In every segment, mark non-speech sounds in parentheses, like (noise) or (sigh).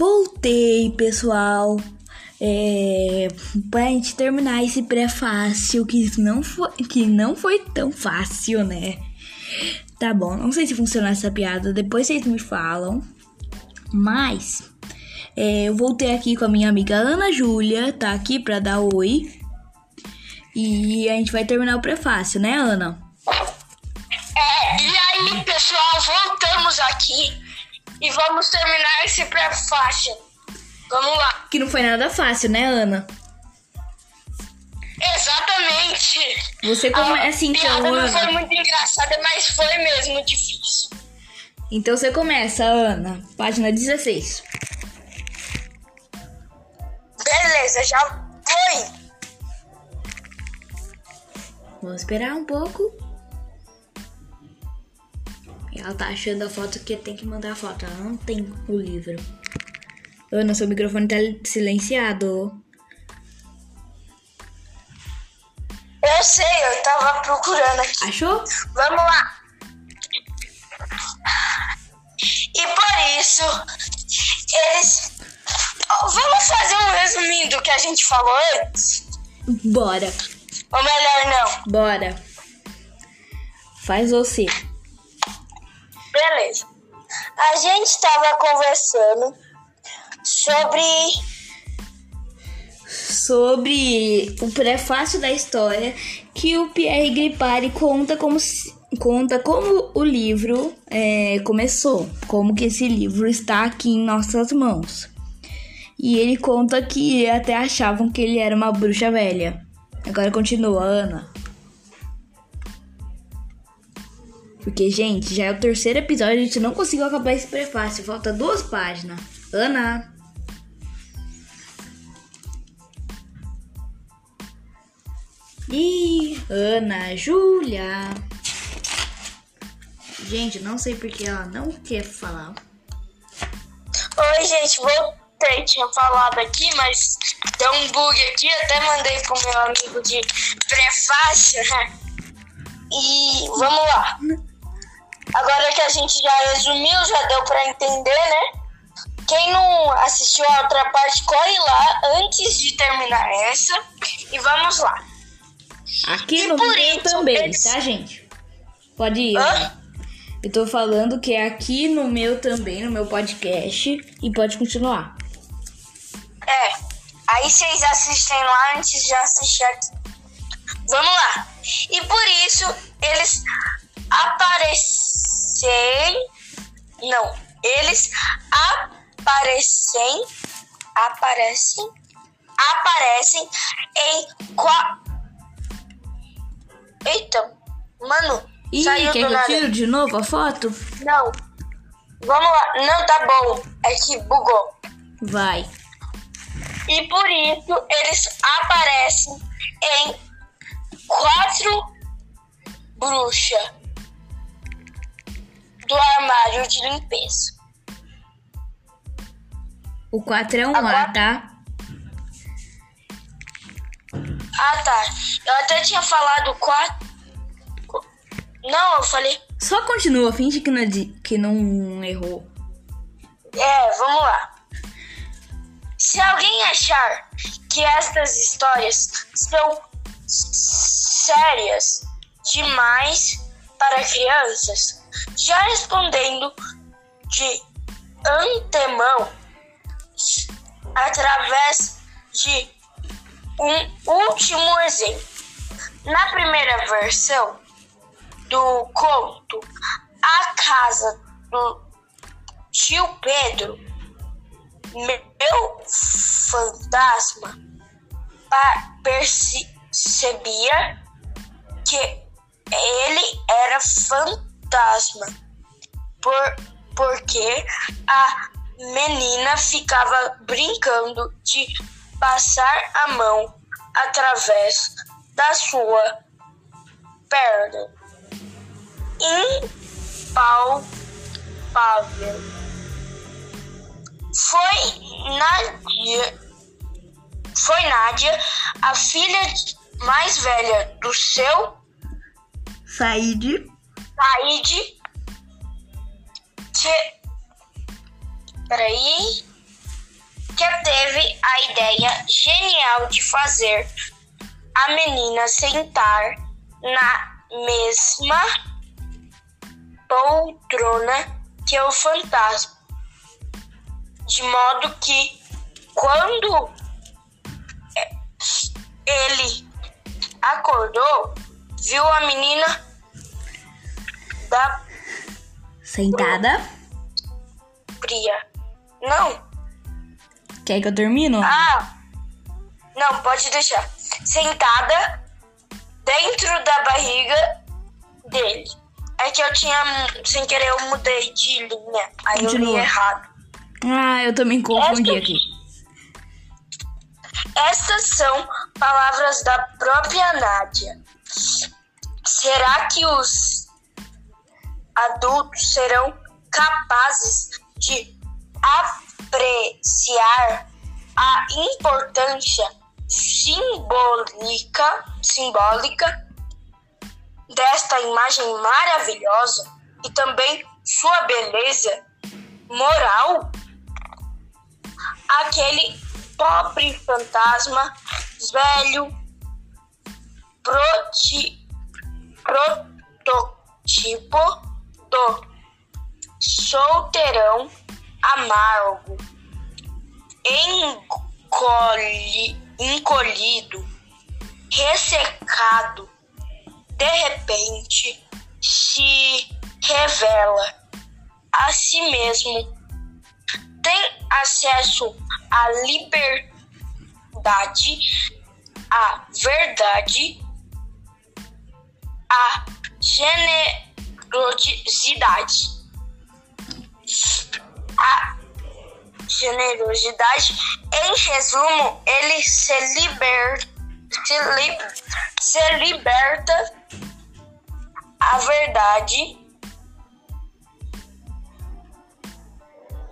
Voltei, pessoal. É, pra gente terminar esse prefácio que não foi, que não foi tão fácil, né? Tá bom, não sei se funciona essa piada, depois vocês me falam. Mas é, eu voltei aqui com a minha amiga Ana Júlia, tá aqui pra dar oi. E a gente vai terminar o prefácio, né, Ana? É, e aí, pessoal, voltamos aqui e vamos terminar esse prefácio. Vamos lá. Que não foi nada fácil, né, Ana? Exatamente. Você começa a então, piada não Ana. foi muito engraçada, mas foi mesmo difícil. Então você começa, Ana. Página 16. Beleza, já foi. Vamos esperar um pouco. Ela tá achando a foto que tem que mandar a foto. Ela não tem o livro. Ana, seu microfone tá silenciado. Eu sei, eu tava procurando aqui. Achou? Vamos lá. E por isso, eles. Vamos fazer um resuminho do que a gente falou antes? Bora, Ou melhor, não. bora. Faz você. Beleza. A gente estava conversando sobre. Sobre o prefácio da história que o Pierre Gripari conta como conta como o livro é, começou, como que esse livro está aqui em nossas mãos. E ele conta que até achavam que ele era uma bruxa velha. Agora continua, Ana. Porque, gente, já é o terceiro episódio, a gente não conseguiu acabar esse prefácio. Falta duas páginas. Ana. Ih, Ana, Júlia. Gente, não sei porque ela não quer falar. Oi, gente, voltei. Tinha falado aqui, mas deu um bug aqui. Até mandei pro meu amigo de prefácio. né? E vamos lá. Agora que a gente já resumiu, já deu pra entender, né? Quem não assistiu a outra parte, corre lá antes de terminar essa. E vamos lá. Aqui E no por meu também, eles- tá, gente? Pode ir. Hã? Ana. Eu tô falando que é aqui no meu também, no meu podcast. E pode continuar. É. Aí vocês assistem lá antes de assistir aqui. Vamos lá. E por isso eles aparecem. Não. Eles aparecem. Aparecem. Aparecem em qua... Eita, mano. Ih, saiu quer que eu nada. tiro de novo a foto? Não. Vamos lá. Não, tá bom. É que bugou. Vai. E por isso eles aparecem em quatro bruxas do armário de limpeza. O 4 é um Agora- A, tá? Ah, tá. Eu até tinha falado quatro. Não, eu falei. Só continua, finge que não, di- que não errou. É, vamos lá. Se alguém achar que estas histórias são sérias demais para crianças, já respondendo de antemão através de um último exemplo. Na primeira versão do conto A Casa do Tio Pedro, meu fantasma percebia que ele era fantasma, por, porque a menina ficava brincando de passar a mão através da sua perna. Impalpável. Foi Nádia, foi Nádia, a filha mais velha do seu Saíde. Said, que... Peraí. que teve a ideia genial de fazer a menina sentar na mesma poltrona que o fantasma, de modo que quando ele acordou, viu a menina da Sentada. Priya. Não. Quer que eu termino? Ah. Não, pode deixar. Sentada dentro da barriga dele. É que eu tinha, sem querer, eu mudei de linha. Aí eu li Continua. errado. Ah, eu também confundi Essa- aqui. Estas são palavras da própria Nádia. Será que os adultos serão capazes de apreciar a importância simbólica, simbólica desta imagem maravilhosa e também sua beleza moral? Aquele pobre fantasma velho proti, prototipo do solteirão amargo, encolhi, encolhido, ressecado, de repente se revela a si mesmo, tem acesso à liberdade, à verdade, à generosidade. A generosidade, em resumo, ele se, liber, se, li, se liberta a verdade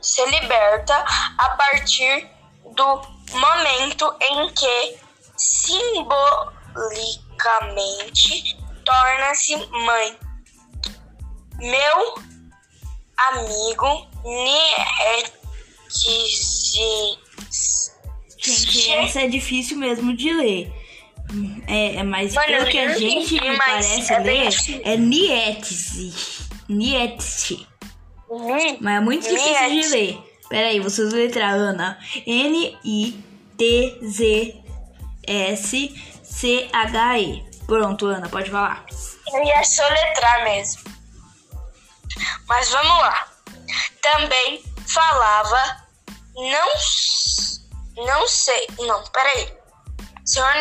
se liberta a partir do momento em que simbolicamente torna-se mãe. Meu amigo Nietzsche. Gente, essa é difícil mesmo de ler. É, é mas Mano, pelo que a gente mas parece é ler, é Nietzsche. Nietzsche. Mas é muito difícil de Nietzsche. ler. Pera aí, vocês letrar, Ana. N-I-T-Z-S-C-H-E. Pronto, Ana, pode falar. Eu ia soletrar mesmo. Mas vamos lá. Também falava. Não. Não sei. Não, peraí. Senhor.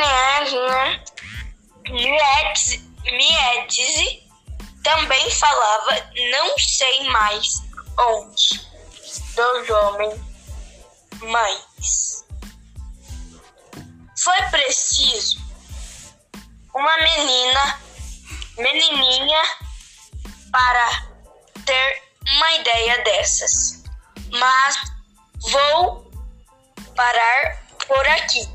Nietzsche. Nietzsche também falava. Não sei mais onde. Dos homens. Mães. Foi preciso uma menina menininha para ter uma ideia dessas. Mas vou parar por aqui,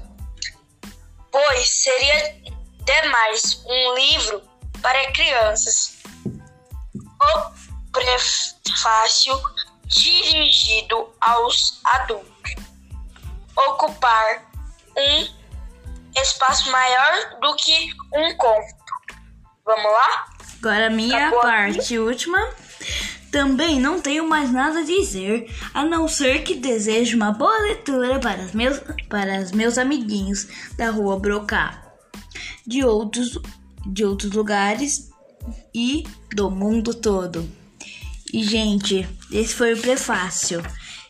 pois seria demais um livro para crianças. O prefácio dirigido aos adultos ocupar um espaço maior do que um conto. Vamos lá? Agora minha Acabou parte última. Também não tenho mais nada a dizer, a não ser que desejo uma boa leitura para os meus, para os meus amiguinhos da rua Brocá, de outros, de outros lugares e do mundo todo. E, gente, esse foi o prefácio.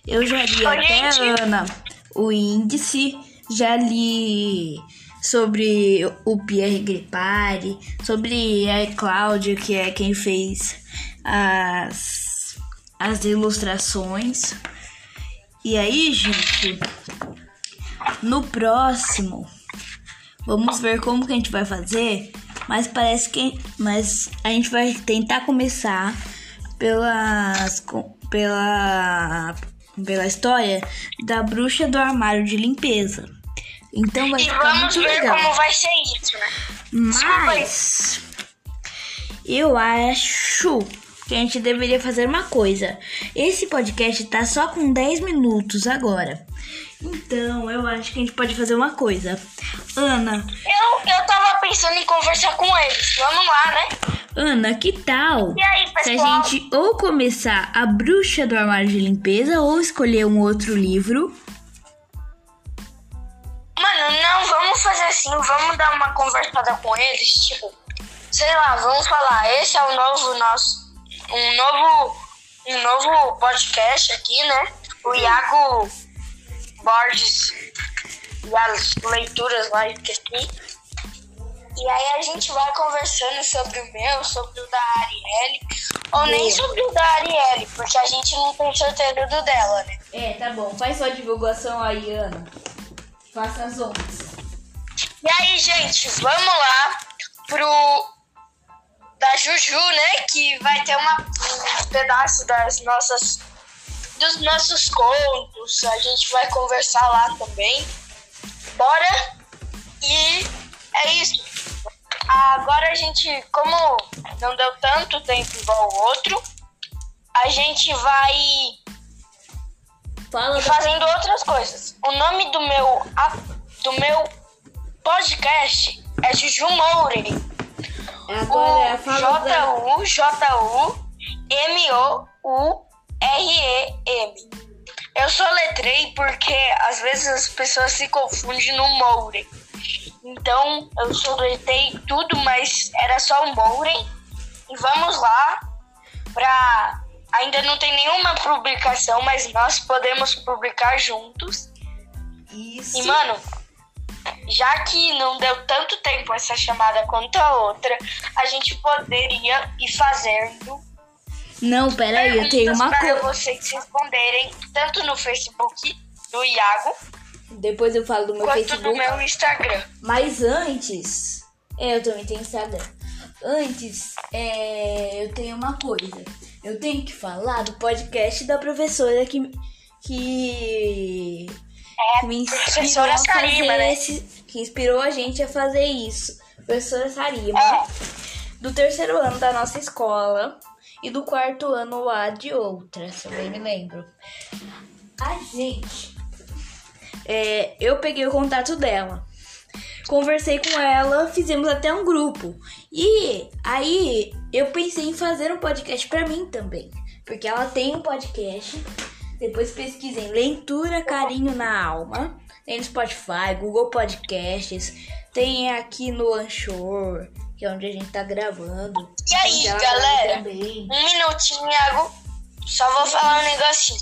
Eu já li Oi, até, gente. Ana, o índice, já li sobre o Pierre Gripari, sobre a Cláudia, que é quem fez as, as ilustrações. E aí, gente, no próximo, vamos ver como que a gente vai fazer, mas parece que mas a gente vai tentar começar pelas pela pela história da bruxa do armário de limpeza. Então vai E ficar vamos muito ver legal. como vai ser isso, né? Mas eu acho que a gente deveria fazer uma coisa. Esse podcast tá só com 10 minutos agora. Então, eu acho que a gente pode fazer uma coisa. Ana. Eu, eu tava pensando em conversar com eles. Vamos lá, né? Ana, que tal? E aí, Se a pessoal? gente ou começar a bruxa do armário de limpeza ou escolher um outro livro. Mano, não, vamos fazer assim, vamos dar uma conversada com eles, tipo, sei lá, vamos falar, esse é o novo nosso, um novo, um novo podcast aqui, né? O Iago Borges e as leituras lá, esqueci. E aí a gente vai conversando sobre o meu, sobre o da Arielle, ou nem sobre o da Arielle, porque a gente não tem certeza do dela, né? É, tá bom. Faz sua divulgação aí, Ana. Faça as ondas. E aí, gente, vamos lá pro da Juju, né? Que vai ter uma, um pedaço das nossas dos nossos contos. A gente vai conversar lá também. Bora? E é isso. Agora a gente, como não deu tanto tempo igual o outro, a gente vai Fala fazendo outras coisas. O nome do meu do meu podcast é Juju Mourey. Agora fala da... O J-U-J-U-M-O-U-R-E-M. Eu soletrei porque às vezes as pessoas se confundem no Mourey. Então eu soletrei tudo, mas era só o Mourey. E vamos lá pra. Ainda não tem nenhuma publicação, mas nós podemos publicar juntos. Isso. E, mano, já que não deu tanto tempo essa chamada quanto a outra, a gente poderia ir fazendo Não, peraí, eu tenho uma para coisa. vocês responderem, tanto no Facebook do Iago, Depois eu falo do meu quanto Facebook. do meu Instagram. Mas antes, é, eu também tenho Instagram. Antes, é, eu tenho uma coisa. Eu tenho que falar do podcast da professora que que, que me inspirou a fazer Sarima, né? esse, que inspirou a gente a fazer isso. Professora Sarima, É. do terceiro ano da nossa escola e do quarto ano lá de outra, se eu bem me lembro. A gente, é, eu peguei o contato dela conversei com ela, fizemos até um grupo. E aí eu pensei em fazer um podcast pra mim também, porque ela tem um podcast. Depois pesquisem Leitura Carinho na Alma. Tem no Spotify, Google Podcasts, tem aqui no Anchor, que é onde a gente tá gravando. E aí, galera? Também. Um minutinho, Iago. Só vou falar um negocinho.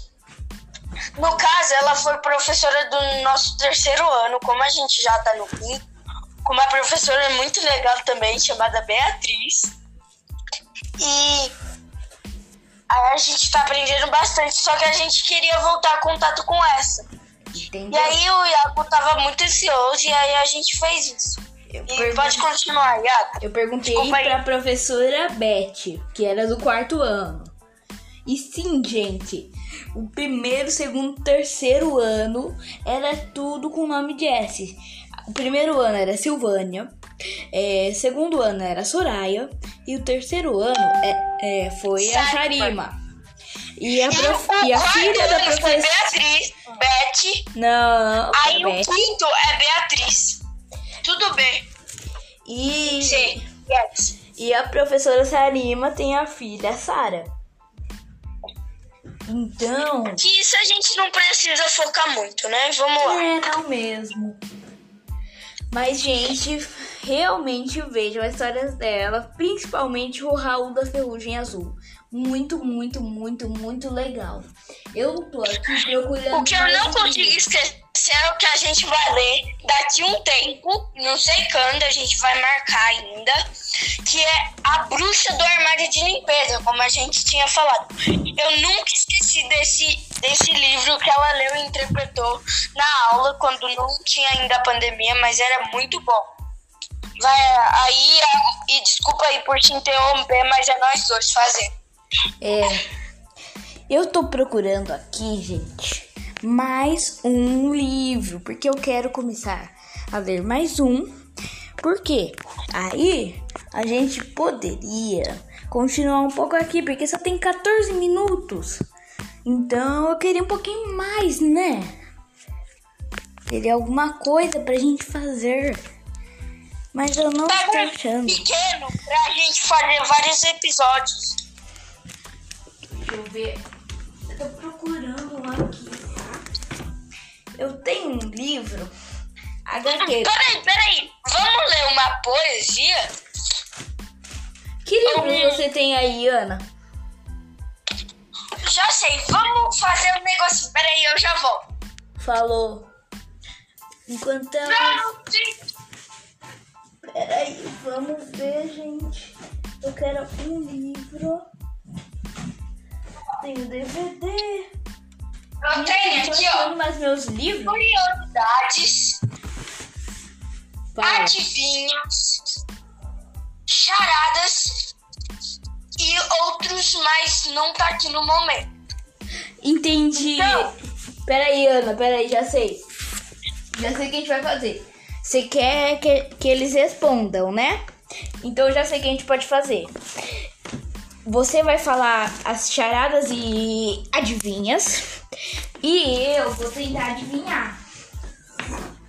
No caso, ela foi professora do nosso terceiro ano, como a gente já tá no quinto. Com uma professora muito legal também, chamada Beatriz. E aí a gente tá aprendendo bastante, só que a gente queria voltar a contato com essa. E Entendeu? aí o Iago tava muito ansioso e aí a gente fez isso. Eu E pode continuar, Iago. Eu perguntei Desculpa aí. pra professora Beth, que era do quarto ano. E sim, gente, o primeiro, segundo, terceiro ano era tudo com o nome de S. O primeiro ano era Silvânia, é, segundo ano era Soraya e o terceiro ano é, é, foi a Sarima. Sarima. E a, prof- e a filha da professora. Beatriz, Beth. Não, Aí o quinto é Beatriz. Tudo bem. E, Sim. Yes. e a professora Sarima tem a filha Sara. Então, Que isso a gente não precisa focar muito, né? Vamos lá. É, não mesmo. Mas, gente, realmente vejam as histórias dela, principalmente o Raul da Ferrugem Azul. Muito, muito, muito, muito legal. Eu tô aqui procurando. O que eu não consigo livro. Esquecer é o que a gente vai ler daqui um tempo, não sei quando, a gente vai marcar ainda, que é A Bruxa do Armário de Limpeza, como a gente tinha falado. Eu nunca esqueci desse, desse livro que ela leu e interpretou na aula, quando não tinha ainda a pandemia, mas era muito bom. Vai aí, e desculpa aí por te interromper, mas é nós dois fazendo. É. Eu tô procurando aqui, gente, mais um livro, porque eu quero começar a ler mais um. Porque aí a gente poderia continuar um pouco aqui, porque só tem 14 minutos. Então eu queria um pouquinho mais, né? Teria alguma coisa pra gente fazer. Mas eu não Pega estou um achando. pequeno pra gente fazer vários episódios. Deixa eu ver. Eu tô Eu tenho um livro. HQ. Peraí, peraí. Vamos ler uma poesia? Que livro você tem aí, Ana? Já sei, vamos fazer um negocinho. Peraí, eu já volto. Falou. Enquanto ela. Não, gente. Peraí, vamos ver, gente. Eu quero um livro. Tenho DVD. Eu tenho aqui, ó. mais meus livros. Curiosidades, Fala. adivinhas, charadas e outros, mas não tá aqui no momento. Entendi. Então. Peraí, Ana, peraí, já sei. Já sei o que a gente vai fazer. Você quer que, que eles respondam, né? Então eu já sei o que a gente pode fazer. Você vai falar as charadas e adivinhas. E eu vou tentar adivinhar.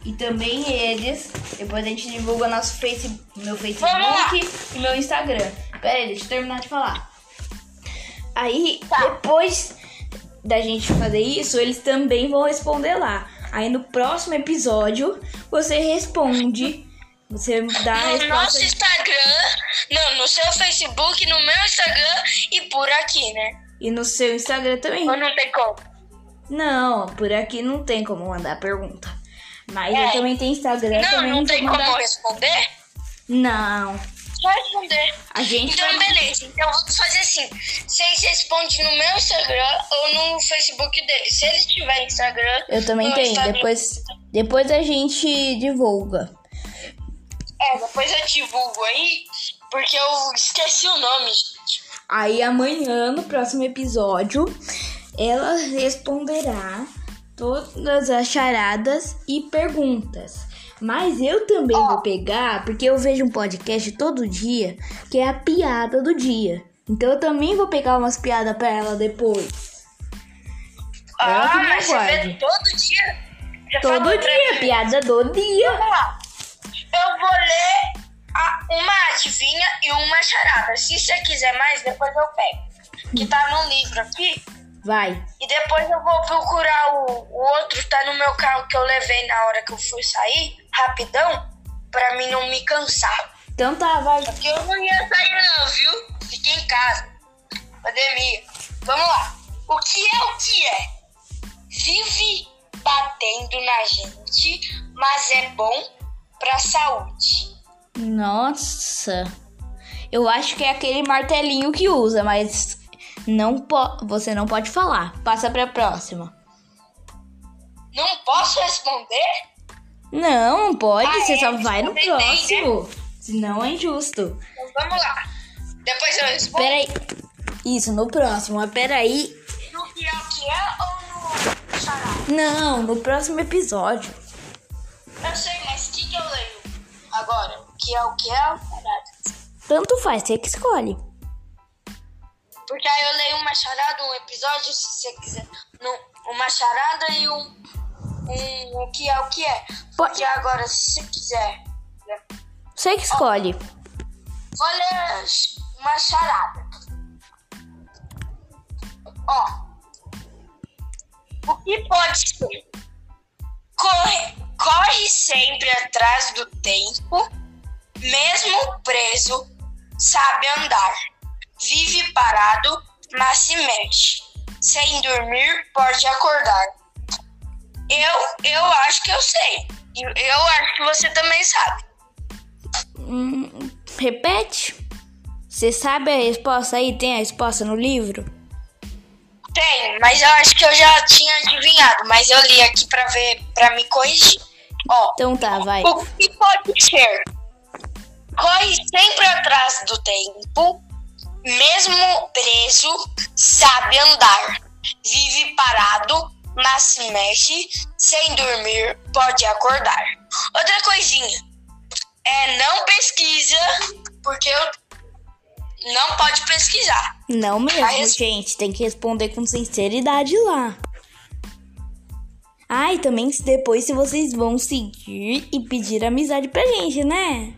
E também eles. Depois a gente divulga nosso face, meu Facebook e meu Instagram. Pera aí, deixa eu terminar de falar. Aí, depois da gente fazer isso, eles também vão responder lá. Aí no próximo episódio, você responde. Você dá a No nosso resposta. Instagram, não, no seu Facebook, no meu Instagram e por aqui, né? E no seu Instagram também. Ou não tem como? Não, por aqui não tem como mandar pergunta. Mas É. eu também tenho Instagram, Não, também não tem mandar. como responder? Não. Só responder. A gente Então, vai- beleza. Então, vamos fazer assim. Vocês respondem no meu Instagram ou no Facebook deles. Se eles tiverem Instagram... Eu também tenho. Instagram- Depois, depois a gente divulga. É, depois eu divulgo aí, porque eu esqueci o nome, gente. Aí amanhã, no próximo episódio, ela responderá todas as charadas e perguntas. Mas eu também vou pegar, porque eu vejo um podcast todo dia, que é a piada do dia. Então eu também vou pegar umas piadas pra ela depois. Ela que ah, mas você vê todo dia? Você Todo dia, piada do dia. Vamos lá. Eu vou ler uma adivinha e uma charada. Se você quiser mais, depois eu pego. Que tá no livro aqui. Vai. E depois eu vou procurar o, o outro, tá no meu carro que eu levei na hora que eu fui sair, rapidão, pra mim não me cansar. Então tá, vai. Porque eu não ia sair não, viu? Fiquei em casa. Pandemia. Vamos lá. O que é o que é? Vive batendo na gente, mas é bom pra saúde. Nossa. Eu acho que é aquele martelinho que usa, mas não po você não pode falar. Passa pra próxima. Não posso responder? Não, não pode. Ah, você é, só vai no bem, próximo. Senão é injusto. Então vamos lá. Depois eu respondo. Peraí. Isso, no próximo. Mas peraí. No o que é ou no? Não, no próximo episódio. Eu sei, mas o que, que eu leio agora? O que é o que é charada? Tanto faz, você que escolhe. Porque aí eu leio uma charada, um episódio, se você quiser. Não, uma charada e um, um. O que é o que é. Pode. Porque agora, se você quiser. né, Você que escolhe. Vou ler uma charada. Ó. O que pode ser? Corre, corre sempre atrás do tempo, mesmo preso, sabe andar. Vive parado, mas se mexe. Sem dormir, pode acordar. Eu, eu acho que eu sei. Eu acho que você também sabe. Hum, repete. Você sabe a resposta aí? Tem a resposta no livro? Tem, mas eu acho que eu já tinha adivinhado, mas eu li aqui pra ver, para me corrigir. Ó, Então tá, vai. o que pode ser? Corre sempre atrás do tempo, mesmo preso, sabe andar. Vive parado, mas se mexe, sem dormir, pode acordar. Outra coisinha, é não pesquisa, porque eu não pode pesquisar. Não mesmo, Aí- gente. Tem que responder com sinceridade lá. Ah, e também depois se vocês vão seguir e pedir amizade pra gente, né?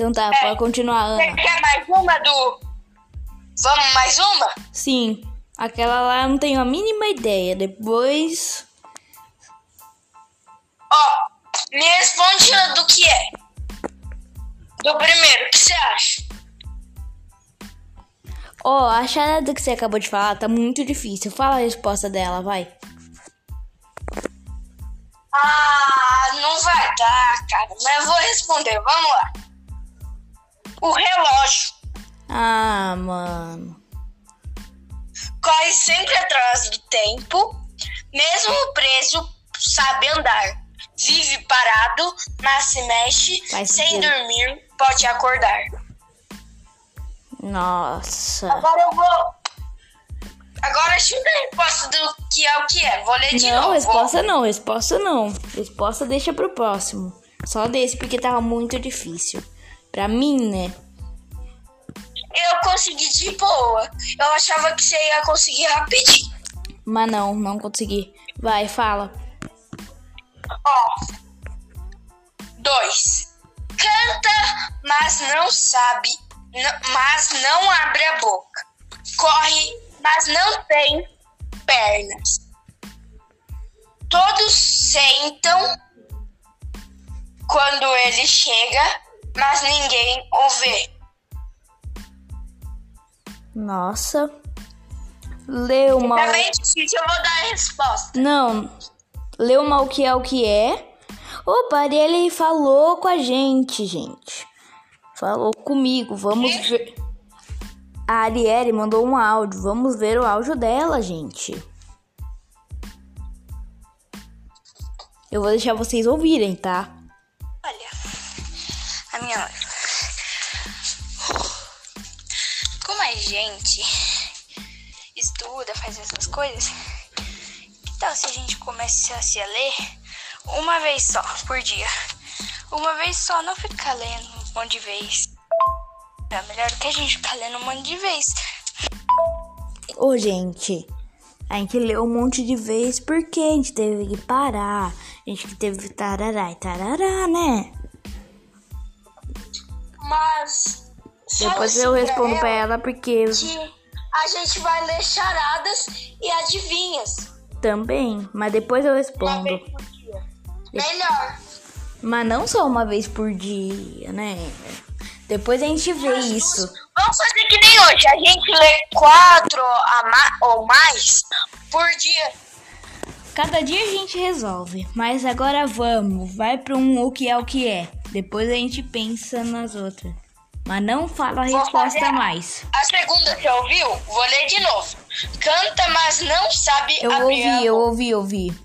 Então tá, É. pode continuar, Você Ana. quer mais uma do. Vamos mais uma? Sim, aquela lá eu não tenho a mínima ideia. Depois. Ó, me responde do que é. Do primeiro, o que você acha? Ó, a charada que você acabou de falar tá muito difícil. Fala a resposta dela, vai. Ah, não vai dar, cara. Mas eu vou responder, vamos lá. O relógio Ah, mano. corre sempre atrás do tempo, mesmo preso, sabe andar. Vive parado, mas se mexe, Faz sem sentido. dormir, pode acordar. Nossa. Agora eu vou. Agora chuta a resposta do que é o que é. Vou ler de Não, novo. resposta não, resposta não. Resposta deixa pro próximo. Só desse porque tava muito difícil. Pra mim, né? Eu consegui de boa. Eu achava que você ia conseguir rapidinho. Mas não, não consegui. Vai, fala. Ó. Dois. Canta, mas não sabe, mas não abre a boca. Corre, mas não tem pernas. Todos sentam quando ele chega, mas ninguém o vê. Nossa. Leu mal. Tá bem difícil, eu vou dar a resposta. Não. Leu mal o que é o que é. Opa, Arielle falou com a gente, gente. Falou comigo. Vamos ver. A Arielle mandou um áudio. Vamos ver o áudio dela, gente. Eu vou deixar vocês ouvirem, tá? Como a gente estuda, faz essas coisas, que tal se a gente começasse a ler uma vez só por dia? Uma vez só, não ficar lendo um monte de vez. É melhor que a gente ficar lendo um monte de vez. Ô, gente, a gente leu um monte de vezes porque a gente teve que parar. A gente teve tarará e tarará, né? Mas. Depois eu respondo pra ela porque que a gente vai ler charadas e adivinhas. também, mas depois eu respondo. Melhor. Mas não só uma vez por dia, né? Depois a gente vê isso. Vamos fazer que nem hoje. A gente lê quatro a ma- ou mais por dia. Cada dia a gente resolve. Mas agora vamos, vai para um o que é o que é. Depois a gente pensa nas outras. Mas não fala a Vou resposta mais. A segunda você ouviu? Vou ler de novo. Canta, mas não sabe Eu abrir ouvi, eu ouvi, eu ouvi.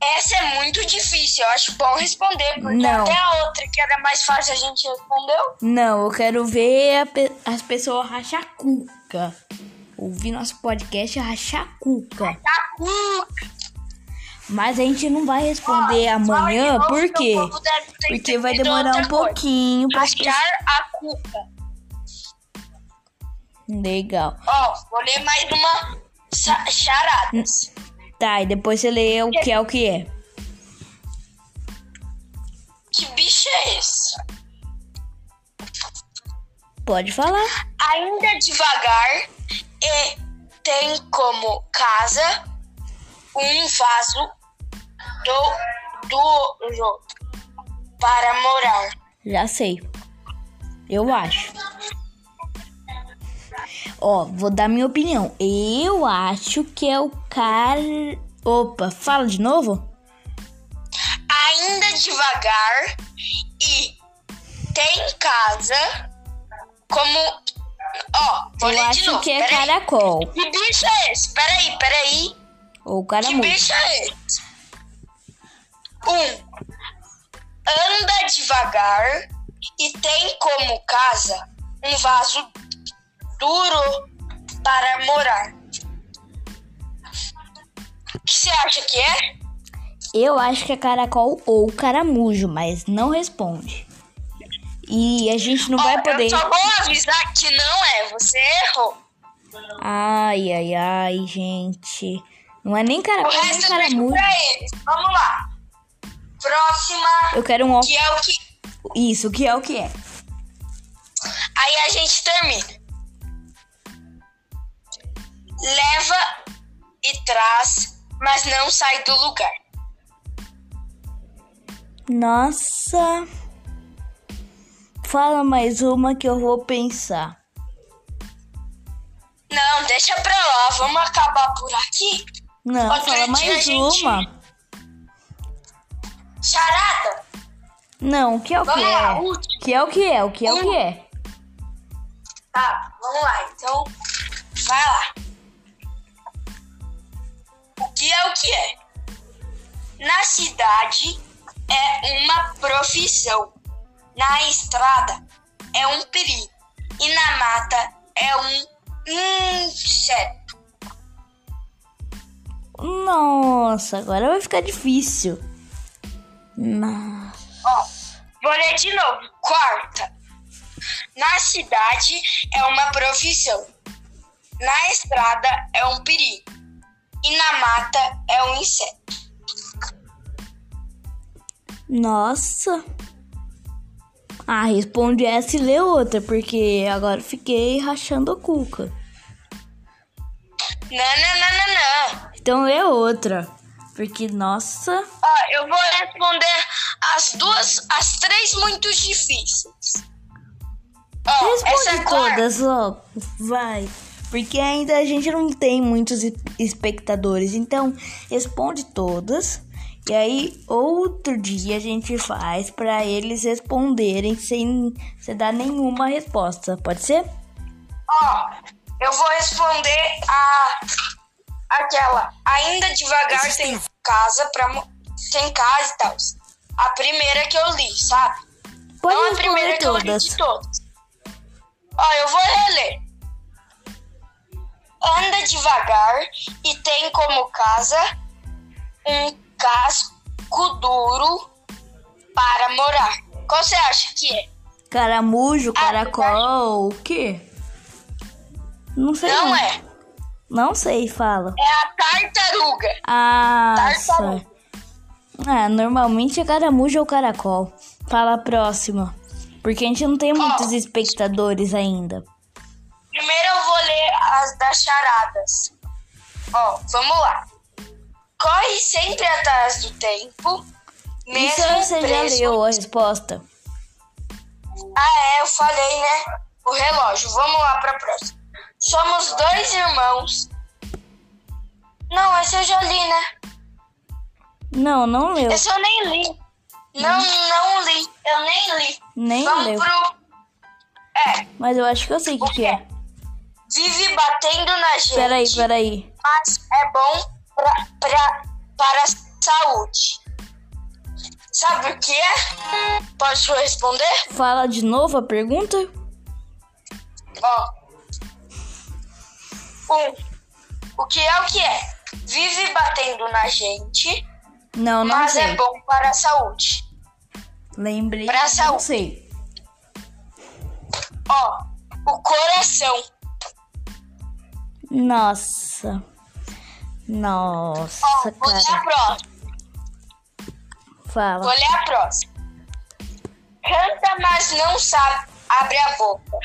Essa é muito difícil. Eu acho bom responder, porque Não. até a outra que era mais fácil a gente respondeu. Não, eu quero ver a pe- as pessoas rachar cuca. Ouvir nosso podcast rachar cuca. Tá cuca. Mas a gente não vai responder amanhã, por quê? Porque vai demorar um pouquinho pra Achar a cuca. Legal. Ó, vou ler mais uma charadas. Tá, e depois você lê o que é o que é. Que bicho é esse? Pode falar. Ainda devagar e tem como casa um vaso do, do do- para morar. Já sei. Eu acho. Ó, vou dar minha opinião. Eu acho que é o cara. Opa, fala de novo? Ainda devagar e tem casa como ó, vou Eu acho novo. que é peraí. caracol. Que bicho é esse? Peraí, peraí. Ou Que caramujo. bicho é esse? Um. Anda devagar e tem como casa um vaso duro para morar. O que você acha que é? Eu acho que é caracol ou caramujo, mas não responde. E a gente não vai Ó, poder. Eu só vou avisar que não é. Você errou. Ai, ai, ai, gente. Não é nem caracol, nem caramujo. pra eles. Vamos lá. Próxima, Eu quero um que é o que. Isso, que é o que é. Aí a gente termina. Leva e traz, mas não sai do lugar. Nossa. Fala mais uma que eu vou pensar. Não, deixa pra lá. Vamos acabar por aqui. Não, Outro fala mais uma. Charada. Não, que é o que Vamos lá, é? Que é o que é? O que é o que é? Tá, vamos lá. Então, vai lá. O que é o que é? Na cidade é uma profissão. Na estrada é um perigo. E na mata é um inseto. Nossa, agora vai ficar difícil. Nossa. Ó, vou ler de novo. Quarta. Na cidade é uma profissão. Na estrada é um perigo. E na mata é um inseto. Nossa. Ah, responde essa e lê outra, porque agora fiquei rachando a cuca. Não, não, não, não, não. Então lê outra. Porque, nossa. Ó, eu vou responder as duas, as três muito difíceis. Ó, Responde é todas logo. Vai. Porque ainda a gente não tem muitos es- espectadores. Então, responde todas. E aí, outro dia a gente faz pra eles responderem sem, sem dar nenhuma resposta. Pode ser? Ó, eu vou responder a aquela. Ainda devagar tem casa pra mo- tem casa e tal. A primeira que eu li, sabe? Pode Não a primeira que eu li de todas. Ó, eu vou reler. Anda devagar e tem como casa um casco duro para morar. Qual você acha que é? Caramujo, Ah, caracol, o quê? Não sei. Não é. Não sei, fala. É a tartaruga. Ah, Tartaruga. ah, normalmente é caramujo ou caracol. Fala a próxima. Porque a gente não tem muitos espectadores ainda. Primeiro eu vou ler as das charadas. Ó, vamos lá. Corre sempre atrás do tempo, Isso mesmo você já preso. leu a resposta. Ah, é, eu falei, né? O relógio. Vamos lá pra próxima. Somos dois irmãos. Não, esse eu já li, né? Não, não leu. Esse eu nem li. Não, não li. Eu nem li. Nem Vamos leu. pro. É, Mas eu acho que eu sei o que, que é. vive batendo na gente. Peraí, peraí. mas é bom pra, pra, para a saúde. Sabe o que é? Posso responder? Fala de novo a pergunta? Ó. Um. O que é o que é? Vive batendo na gente, Não, não mas sei. é bom para a saúde. Lembrei. Pra Não saúde. sei. Ó. O coração. Nossa. Ó, Nossa, vou ler a cara. próxima. Vou Fala. ler a próxima. Canta, mas não sabe. Abre a boca.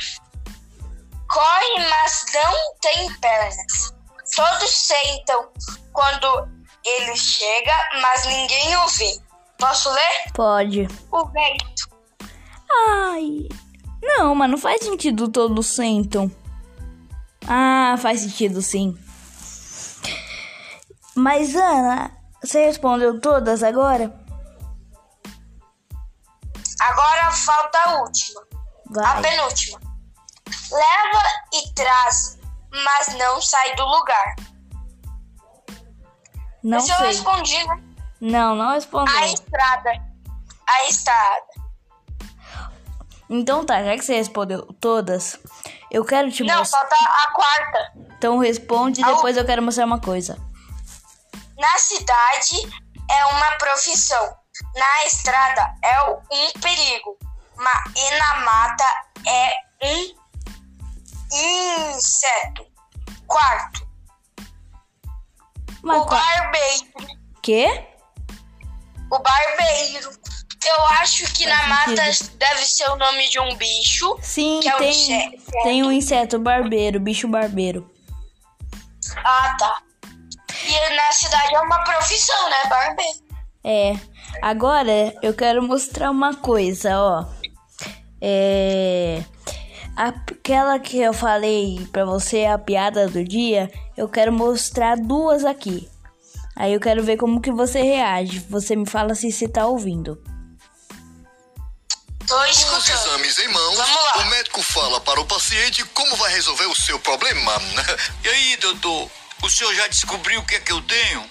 Corre, mas não tem pernas. Todos sentam quando ele chega, mas ninguém o vê. Posso ler? Pode. O vento. Ai. Não, mas não faz sentido todos sentam. Ah, faz sentido sim. Mas Ana, você respondeu todas agora? Agora falta a última. A Vai. penúltima. Leva e traz, mas não sai do lugar. Não Esse eu sei. respondi, né? Não, não respondeu. A estrada. A estrada. Então tá, já que você respondeu todas, eu quero te Não, mostrar. falta a quarta. Então responde e depois eu quero mostrar uma coisa. Na cidade é uma profissão. Na estrada é um perigo. Ma- e na mata é um inseto. Quarto. Mas o qual- barbeiro. Quê? O barbeiro. Eu acho que na mata sentido. deve ser o nome de um bicho. Sim, Que é um tem, inseto. tem um inseto barbeiro, bicho barbeiro. Ah, tá. E na cidade é uma profissão, né? Barbeiro. É. Agora eu quero mostrar uma coisa, ó. É. Aquela que eu falei pra você, a piada do dia, eu quero mostrar duas aqui. Aí eu quero ver como que você reage. Você me fala se você tá ouvindo. Tô Com os escutando. exames em mãos, o médico fala para o paciente como vai resolver o seu problema. (laughs) E aí, doutor? O senhor já descobriu o que é que eu tenho?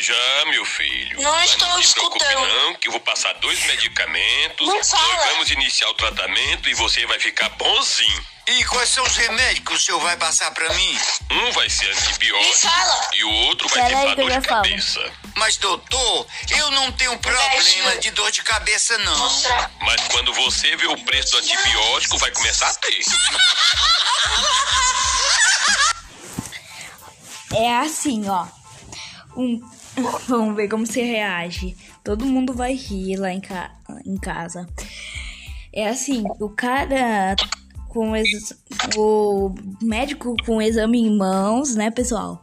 Já, meu filho. Não Mas estou não se preocupe escutando. não, que eu vou passar dois medicamentos. Não Nós fala. vamos iniciar o tratamento e você vai ficar bonzinho. E quais são os remédios que o senhor vai passar pra mim? Um vai ser Me antibiótico fala. e o outro vai Pera eu dor de falo. cabeça. Mas, doutor, eu não tenho problema de dor de cabeça, não. Mostrar. Mas quando você vê o preço do antibiótico, vai começar a ter. (laughs) É assim, ó. Um... (laughs) Vamos ver como você reage. Todo mundo vai rir lá em, ca... em casa. É assim, o cara com o médico com exame em mãos, né, pessoal?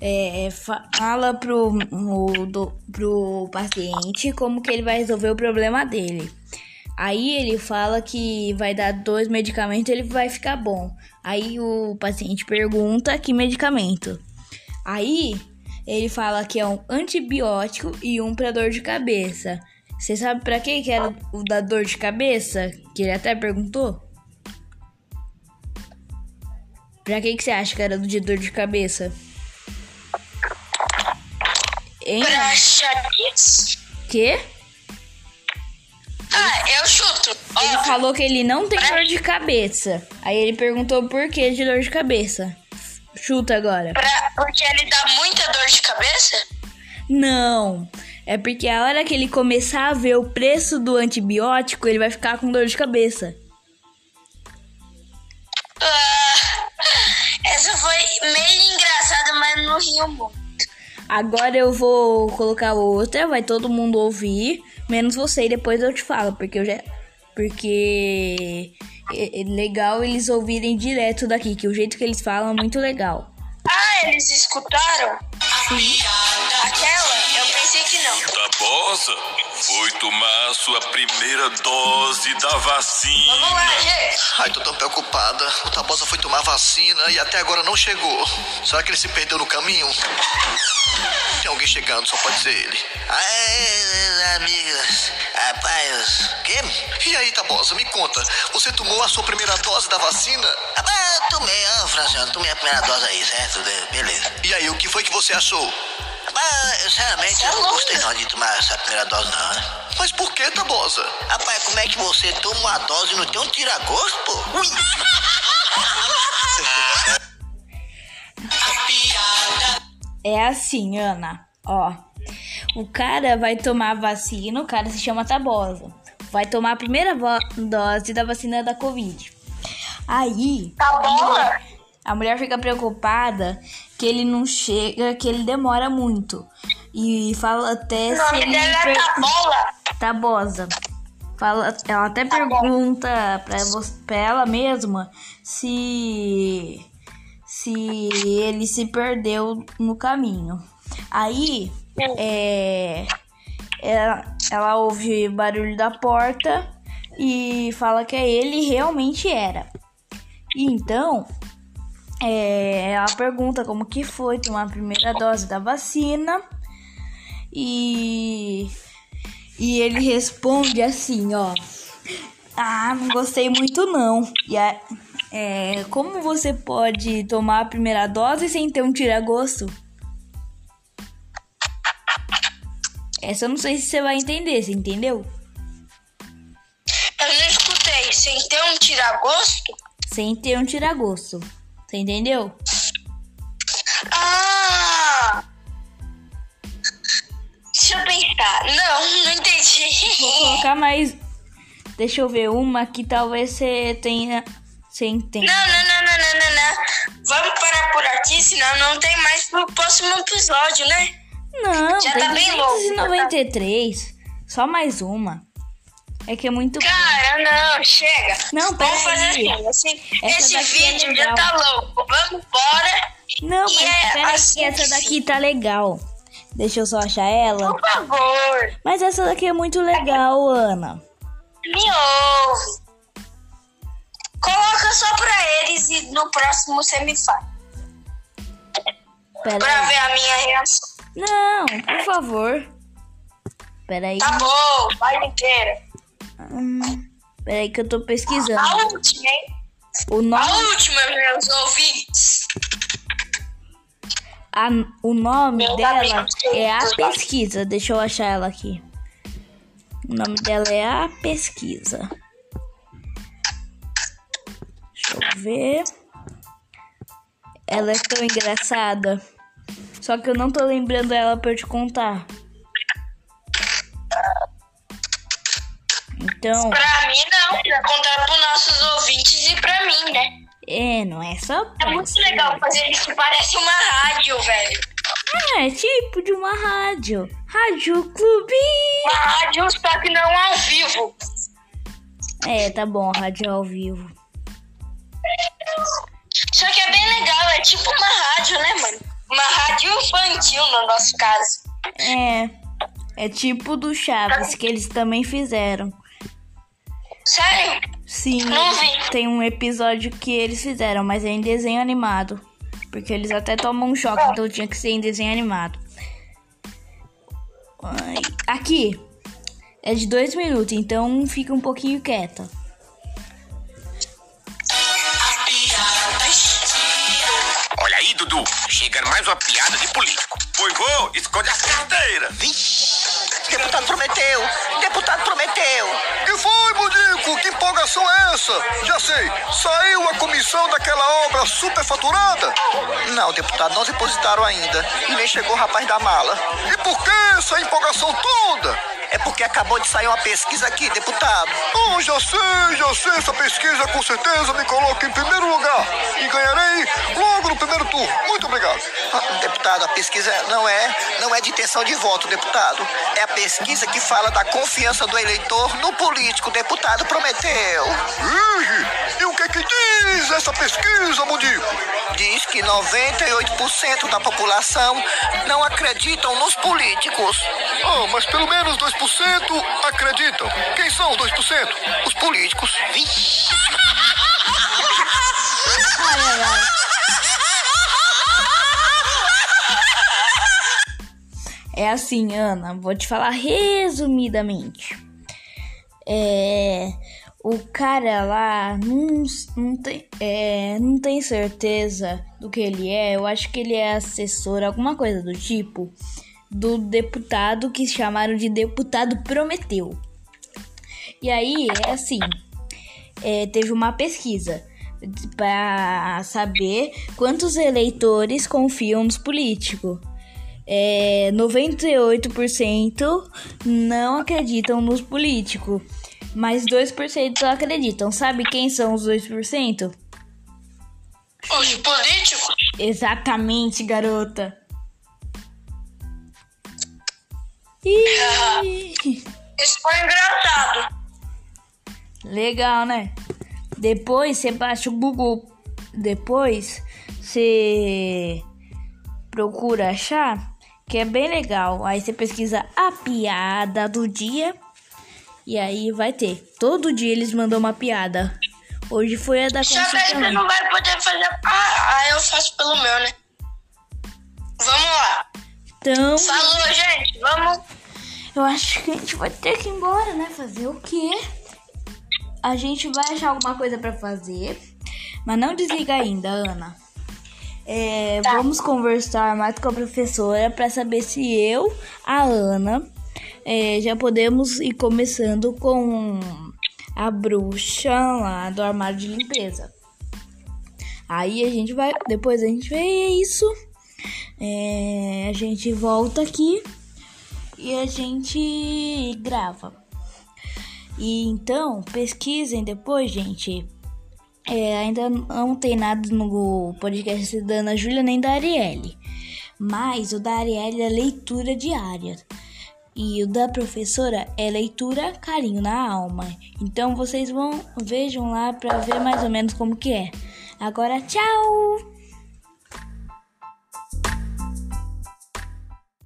É, fa- fala pro, o, do- pro paciente como que ele vai resolver o problema dele. Aí ele fala que vai dar dois medicamentos e ele vai ficar bom. Aí o paciente pergunta que medicamento. Aí ele fala que é um antibiótico e um pra dor de cabeça. Você sabe pra que que era o da dor de cabeça? Que ele até perguntou? Pra que que você acha que era do de dor de cabeça? Hein? Pra xadrez. Que? Ah, eu chuto. Ele falou que ele não tem dor de cabeça. Aí ele perguntou por que de dor de cabeça. Chuta agora. pra- porque ele dá muita dor de cabeça? Não. É porque a hora que ele começar a ver o preço do antibiótico, ele vai ficar com dor de cabeça. Ah, essa foi meio engraçada, mas não riu muito. Agora eu vou colocar outra, vai todo mundo ouvir, menos você, e depois eu te falo, porque eu já. Porque é é legal eles ouvirem direto daqui, que o jeito que eles falam é muito legal. Ah, eles escutaram? Aquela? Pensei que não. Tabosa foi tomar a sua primeira dose da vacina. Vamos lá, gente. Ai, tô tão preocupada. O Tabosa foi tomar vacina e até agora não chegou. Será que ele se perdeu no caminho? Tem alguém chegando, só pode ser ele. Ai, amigas, rapaz, que? E aí, Tabosa, me conta. Você tomou a sua primeira dose da vacina? Ah, tomei, ah, Franciano, tomei a primeira dose aí, certo? Beleza. E aí, o que foi que você achou? Mas, sinceramente, Você é eu não gostei não de tomar essa primeira dose, não, né? Mas por que, Tabosa? Rapaz, como é que você toma uma dose e não tem um tira-gosto, pô? Ui. É assim, Ana. Ó, o cara vai tomar a vacina, o cara se chama Tabosa. Vai tomar a primeira dose da vacina da Covid. Aí, bom? a mulher fica preocupada que ele não chega, que ele demora muito. E fala até O se ele é per- Tabola. Tabosa. Fala, ela até Tá bom. pergunta pra, pra ela mesma se se ele se perdeu no caminho. Aí é, ela, ela ouve barulho da porta e fala que é ele realmente era. E então é, ela pergunta como que foi tomar a primeira dose da vacina e e ele responde assim, ó. Ah, não gostei muito não. E a- é, como você pode tomar a primeira dose sem ter um tira-gosto? Essa eu não sei se você vai entender, você entendeu? Eu não escutei. Sem ter um tira-gosto? Sem ter um tira-gosto. Você entendeu? Ah! Deixa eu pensar. Não, não entendi. Vou colocar mais. Deixa eu ver uma que talvez você tenha. Você entende? Não, não, não, não, não, não, não. Vamos parar por aqui, senão não tem mais pro próximo episódio, né? Não, Já tá bem longo. 293. Só mais uma. É que é muito. Cara, não, chega. Não, Vamos fazer assim. assim esse é vídeo já legal. tá louco. Vamos embora. Não, mas é peraí, assim que essa daqui tá legal. Deixa eu só achar ela. Por favor, Mas essa daqui é muito legal, Ana. me ouve. Coloca só pra eles e no próximo você me faz. Pera Pra aí. ver a minha reação. Não, por favor. Peraí. Tá bom, faz inteira. Hum, peraí que eu tô pesquisando. A última, hein? O A nome, última, meus ouvintes. a- o nome Meu dela é a pesquisa. Deixa eu achar ela aqui. O nome dela é a pesquisa. Deixa eu ver. Ela é tão engraçada. Só que eu não tô lembrando ela pra eu te contar. Então, Pra mim, não. Pra contar pros nossos ouvintes e pra mim, né? é, não é só. É muito legal fazer isso. Parece uma rádio, velho. É tipo de uma rádio. Rádio Clube. Uma rádio, só que não ao vivo. É, tá bom, rádio ao vivo. Só que é bem legal. É tipo uma rádio, né, mano? Uma rádio infantil, no nosso caso. É. É tipo do Chaves, que eles também fizeram. Sério? Sim, Não vi. tem um episódio que eles fizeram, mas é em desenho animado. Porque eles até tomam um choque, então tinha que ser em desenho animado. Aqui. É de dois minutos, então fica um pouquinho quieta. Olha aí, Dudu. Chegando mais uma piada de político. Oi, vô, esconde as carteiras. Vixe, deputado prometeu, deputado prometeu. Que foi, Bonico? Que empolgação é essa? Já sei, saiu a comissão daquela obra superfaturada? Não, deputado, não depositaram ainda. E nem chegou o rapaz da mala. E por que essa empolgação toda? É porque acabou de sair uma pesquisa aqui, deputado. Oh, já sei, já sei, essa pesquisa com certeza me coloca em primeiro lugar. E ganharei logo no primeiro turno. Muito obrigado. Ah, Deputado, a pesquisa não é, não é de intenção de voto, deputado. É a pesquisa que fala da confiança do eleitor no político. O deputado prometeu. E o que que diz essa pesquisa, Bonico? Diz que 98% da população não acreditam nos políticos. Ah, mas pelo menos 2% acreditam. Quem são os 2%? Os políticos. É assim, Ana, vou te falar resumidamente. É. O cara lá não, não, tem, é, não tem certeza do que ele é. Eu acho que ele é assessor, alguma coisa do tipo, do deputado que chamaram de deputado Prometeu. E aí, é assim: é, teve uma pesquisa para saber quantos eleitores confiam nos políticos. É, 98% não acreditam nos políticos, mas 2% acreditam. Sabe quem são os 2%? Os políticos? Exatamente, garota. (laughs) Isso foi engraçado. legal, né? Depois você baixa o Google. Depois você procura achar, que é bem legal. Aí você pesquisa a piada do dia. E aí vai ter. Todo dia eles mandam uma piada. Hoje foi a da Só que aí você não vai poder fazer. Ah, aí eu faço pelo meu, né? Vamos lá. Então, Falou, gente. Vamos. eu acho que a gente vai ter que ir embora, né? Fazer o quê? A gente vai achar alguma coisa pra fazer. Mas não desliga ainda, Ana. É, Vamos conversar mais com a professora pra saber se eu, a Ana, é, já podemos ir começando com a bruxa lá do armário de limpeza. Aí a gente vai, depois a gente vê isso. É, a gente volta aqui e a gente grava. E então, pesquisem depois, gente. É, ainda não tem nada no podcast da Ana Júlia nem da Arielle. Mas o da Arielle é leitura diária. E o da professora é leitura carinho na alma. Então vocês vão vejam lá para ver mais ou menos como que é. Agora, tchau!